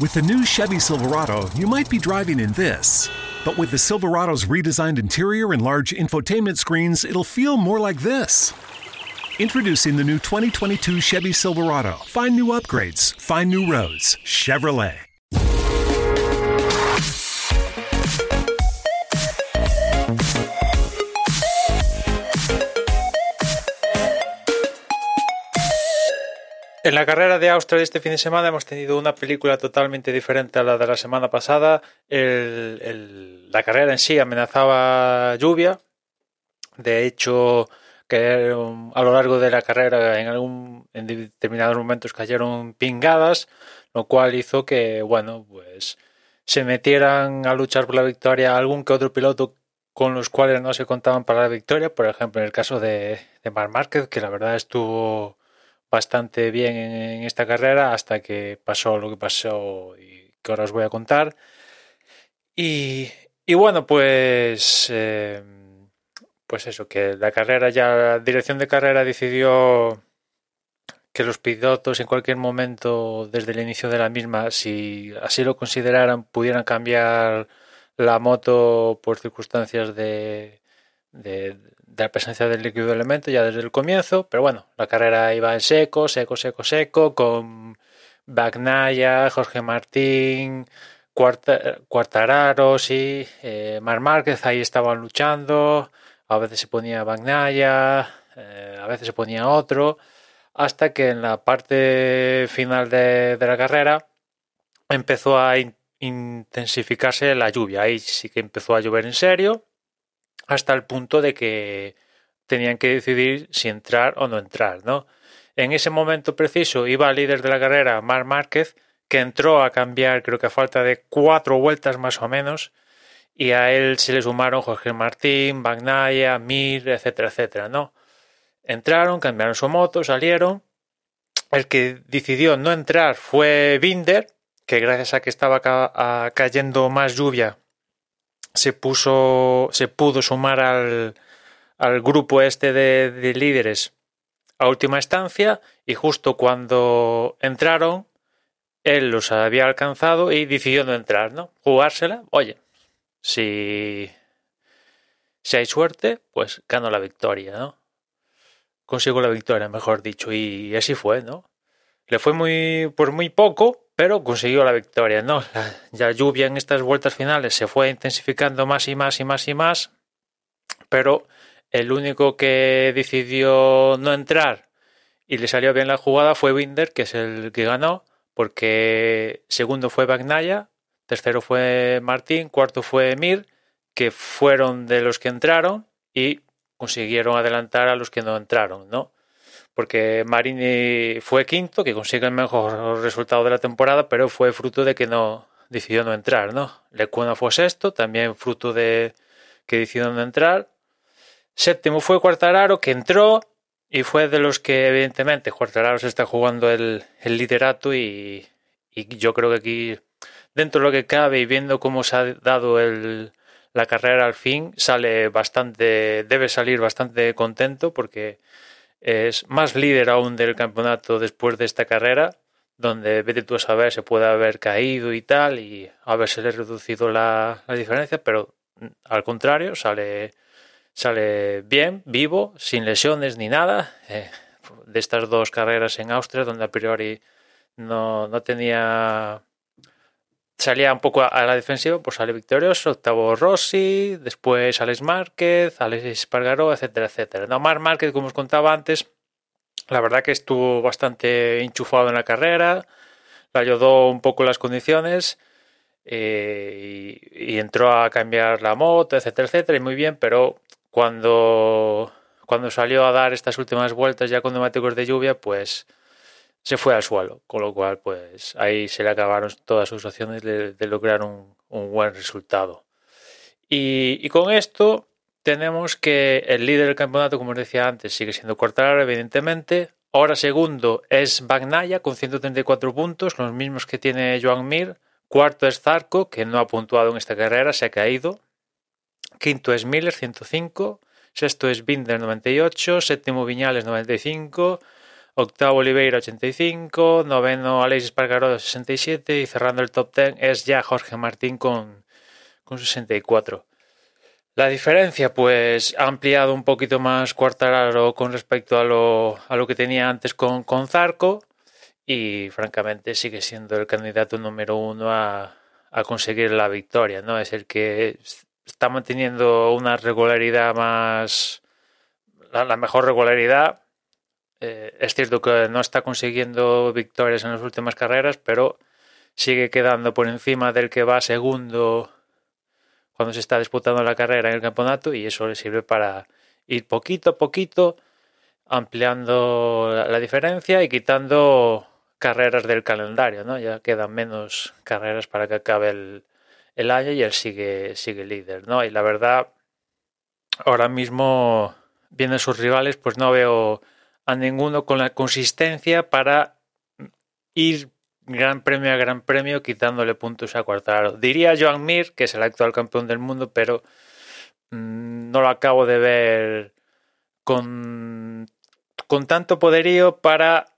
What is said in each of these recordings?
With the new Chevy Silverado, you might be driving in this. But with the Silverado's redesigned interior and large infotainment screens, it'll feel more like this. Introducing the new 2022 Chevy Silverado. Find new upgrades, find new roads. Chevrolet. En la carrera de Austria de este fin de semana hemos tenido una película totalmente diferente a la de la semana pasada. La carrera en sí amenazaba lluvia. De hecho, cayeron- a lo largo de la carrera en, algún, en determinados momentos cayeron pingadas, lo cual hizo que, bueno, pues se metieran a luchar por la victoria algún que otro piloto con los cuales no se contaban para la victoria. Por ejemplo, en el caso de, de Marc Márquez, que la verdad estuvo bastante bien en, esta carrera hasta que pasó lo que pasó y que ahora os voy a contar. Y, y bueno, pues, eh, pues eso, que la carrera ya, la dirección de carrera decidió que los pilotos en cualquier momento desde el inicio de la misma, si así lo consideraran, pudieran cambiar la moto por circunstancias de, la presencia del líquido elemento ya desde el comienzo, pero bueno, la carrera iba en seco, seco, seco, seco, con Bagnaya, Jorge Martín, Cuarta, Cuartararo, sí, eh, Mar Márquez ahí estaban luchando, a veces se ponía Bagnaya, eh, a veces se ponía otro, hasta que en la parte final de, de la carrera empezó a in- intensificarse la lluvia, ahí sí que empezó a llover en serio, hasta el punto de que tenían que decidir si entrar o no entrar, ¿no? En ese momento preciso iba el líder de la carrera, Marc Márquez, que entró a cambiar, creo que a falta de cuatro vueltas más o menos, y a él se le sumaron Jorge Martín, Bagnaya, Mir, etcétera, etcétera, ¿no? Entraron, cambiaron su moto, salieron. El que decidió no entrar fue Binder, que gracias a que estaba cayendo más lluvia, se puso, se pudo sumar al, al grupo este de, de líderes a última instancia y justo cuando entraron él los había alcanzado y decidió no entrar, ¿no? Jugársela, oye, si, si hay suerte, pues gano la victoria, ¿no? Consigo la victoria, mejor dicho, y así fue, ¿no? Le fue muy, por muy poco, pero consiguió la victoria, ¿no? La, la lluvia en estas vueltas finales se fue intensificando más y más y más y más, pero el único que decidió no entrar y le salió bien la jugada fue Binder, que es el que ganó, porque segundo fue Bagnaya, tercero fue Martín, cuarto fue Mir, que fueron de los que entraron y consiguieron adelantar a los que no entraron, ¿no? Porque Marini fue quinto, que consigue el mejor resultado de la temporada, pero fue fruto de que no decidió no entrar, ¿no? Lecuna fue sexto, también fruto de que decidió no entrar. Séptimo fue Cuartararo, que entró y fue de los que, evidentemente, Cuartararo se está jugando el, el liderato y, yo creo que aquí, dentro de lo que cabe y viendo cómo se ha dado el, la carrera al fin, sale bastante, debe salir bastante contento porque es más líder aún del campeonato después de esta carrera, donde vete tú a saber se puede haber caído y tal y haberse reducido la, diferencia, pero al contrario, sale sale bien, vivo, sin lesiones ni nada. Eh, de estas dos carreras en Austria, donde a priori no, no tenía. Salía un poco a la defensiva, pues sale victorioso. Octavo Rossi, después Alex Márquez, Alex Espargaró, etcétera, etcétera. No, Marc Márquez, como os contaba antes, la verdad que estuvo bastante enchufado en la carrera, le ayudó un poco las condiciones. Eh, y, y, entró a cambiar la moto, etcétera, etcétera, y muy bien, pero cuando, cuando salió a dar estas últimas vueltas ya con neumáticos de lluvia, pues se fue al suelo, con lo cual pues ahí se le acabaron todas sus opciones de, lograr un, buen resultado. Y, y, con esto tenemos que el líder del campeonato, como os decía antes, sigue siendo Quartararo, evidentemente. Ahora segundo es Bagnaya con 134 puntos, los mismos que tiene Joan Mir. Cuarto es Zarco, que no ha puntuado en esta carrera, se ha caído. Quinto es Miller, 105. Sexto es Binder, 98. Séptimo Viñales, 95. Octavo Oliveira 85, noveno Alexis Pargaró 67 y cerrando el top 10 es ya Jorge Martín con, con 64. La diferencia, pues, ha ampliado un poquito más Cuartararo con respecto a lo, a lo que tenía antes con, con Zarco y, francamente, sigue siendo el candidato número uno a, a conseguir la victoria, ¿no? Es el que está manteniendo una regularidad más, la, la mejor regularidad. Eh, es cierto que no está consiguiendo victorias en las últimas carreras, pero sigue quedando por encima del que va segundo cuando se está disputando la carrera en el campeonato y eso le sirve para ir poquito a poquito ampliando la diferencia y quitando carreras del calendario, ¿no? Ya quedan menos carreras para que acabe el, año y él sigue, sigue líder, ¿no? Y la verdad, ahora mismo, viendo sus rivales, pues no veo a ninguno con la consistencia para ir gran premio a gran premio quitándole puntos a Cuartararo. Diría Joan Mir, que es el actual campeón del mundo, pero mmm, no lo acabo de ver con, con tanto poderío para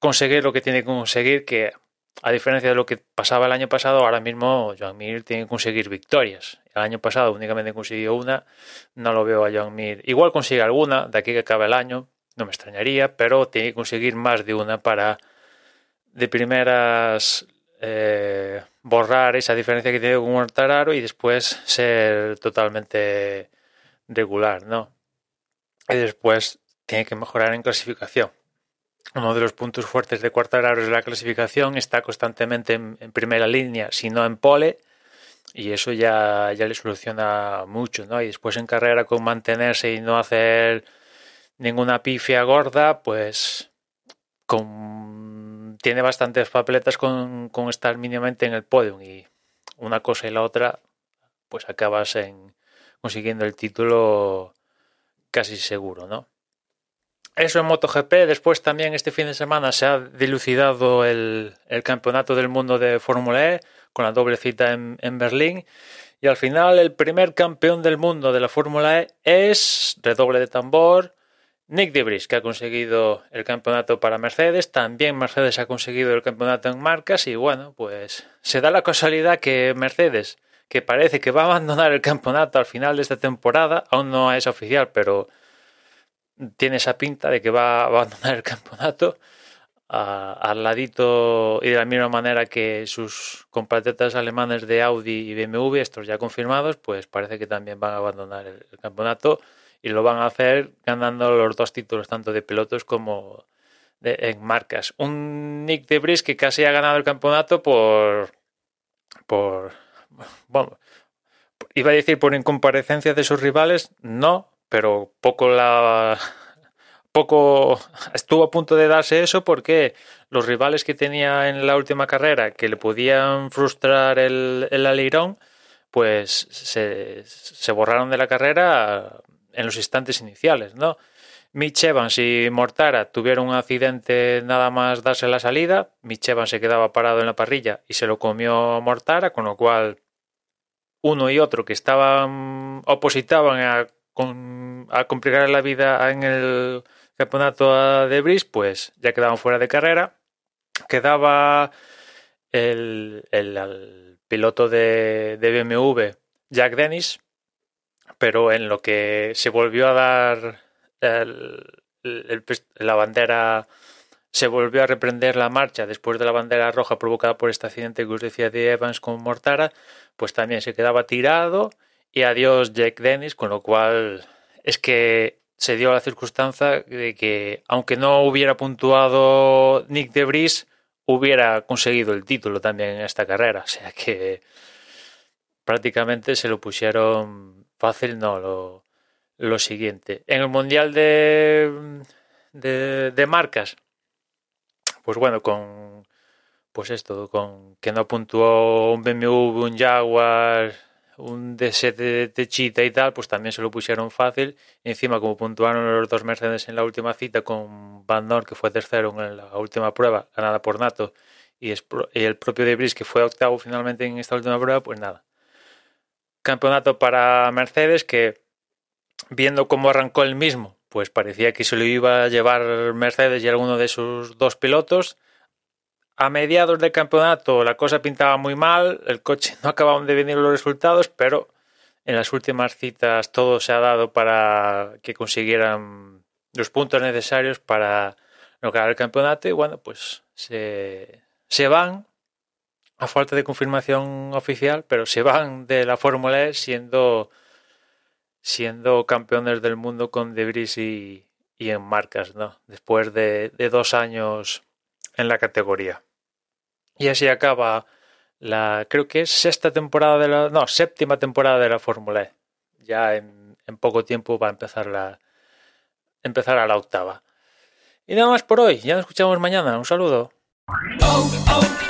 conseguir lo que tiene que conseguir, que a diferencia de lo que pasaba el año pasado, ahora mismo Joan Mir tiene que conseguir victorias. El año pasado únicamente consiguió una, no lo veo a Joan Mir. Igual consigue alguna, de aquí que acabe el año, no me extrañaría, pero tiene que conseguir más de una para de primeras eh, borrar esa diferencia que tiene con Mortararo y después ser totalmente regular, ¿no? Y después tiene que mejorar en clasificación. Uno de los puntos fuertes de Cuartararo es la clasificación, está constantemente en, primera línea, si no en pole, y eso ya, ya le soluciona mucho, ¿no? Y después en carrera con mantenerse y no hacer ninguna pifia gorda, pues tiene bastantes papeletas con, con estar mínimamente en el podium y una cosa y la otra, pues acabas en consiguiendo el título casi seguro, ¿no? Eso en MotoGP. Después también este fin de semana se ha dilucidado el, campeonato del mundo de Fórmula E con la doble cita en, en, Berlín. Y al final el primer campeón del mundo de la Fórmula E es, redoble de tambor, Nick Debris, que ha conseguido el campeonato para Mercedes. También Mercedes ha conseguido el campeonato en marcas. Y bueno, pues se da la casualidad que Mercedes, que parece que va a abandonar el campeonato al final de esta temporada, aún no es oficial, pero tiene esa pinta de que va a abandonar el campeonato al ladito y de la misma manera que sus compatriotas alemanes de Audi y BMW, estos ya confirmados, pues parece que también van a abandonar el, el campeonato y lo van a hacer ganando los dos títulos, tanto de pilotos como de, en marcas. Un Nick de Bris que casi ha ganado el campeonato por. por. bueno, iba a decir por incomparecencia de sus rivales, no, pero poco la poco estuvo a punto de darse eso porque los rivales que tenía en la última carrera que le podían frustrar el, el alirón pues se, se, borraron de la carrera en los instantes iniciales, ¿no? Mitch Evans y Mortara tuvieron un accidente nada más darse la salida. Mitch Evans se quedaba parado en la parrilla y se lo comió Mortara, con lo cual uno y otro que estaban opositaban a con, a complicar la vida en el campeonato de Bris, pues ya quedaban fuera de carrera. Quedaba el, el, piloto de, de, BMW, Jack Dennis, pero en lo que se volvió a dar el, la bandera, se volvió a reprender la marcha después de la bandera roja provocada por este accidente que os decía de Evans con Mortara, pues también se quedaba tirado y adiós Jack Dennis, con lo cual es que se dio la circunstancia de que aunque no hubiera puntuado Nick de Vries, hubiera conseguido el título también en esta carrera, o sea que prácticamente se lo pusieron fácil, no, lo, lo siguiente. En el Mundial de, de, de marcas, pues bueno, con pues esto, con que no puntuó un BMW, un Jaguar, un D7 de Techita y tal, pues también se lo pusieron fácil. Encima, como puntuaron los dos Mercedes en la última cita con Van Dorn, que fue tercero en la última prueba, ganada por Nato, y, el propio De Vries, que fue octavo finalmente en esta última prueba, pues nada. Campeonato para Mercedes que, viendo cómo arrancó el mismo, pues parecía que se lo iba a llevar Mercedes y alguno de sus dos pilotos. A mediados del campeonato la cosa pintaba muy mal, el coche no acababan de venir los resultados, pero en las últimas citas todo se ha dado para que consiguieran los puntos necesarios para lograr el campeonato y bueno, pues se, se van a falta de confirmación oficial, pero se van de la Fórmula E siendo, siendo campeones del mundo con Debris y, y en marcas, ¿no? Después de, de, dos años en la categoría. Y así acaba la, creo que es sexta temporada de la, no, séptima temporada de la Fórmula E. Ya en, poco tiempo va a empezar la, empezar a la octava. Y nada más por hoy, ya nos escuchamos mañana, un saludo. Oh, oh,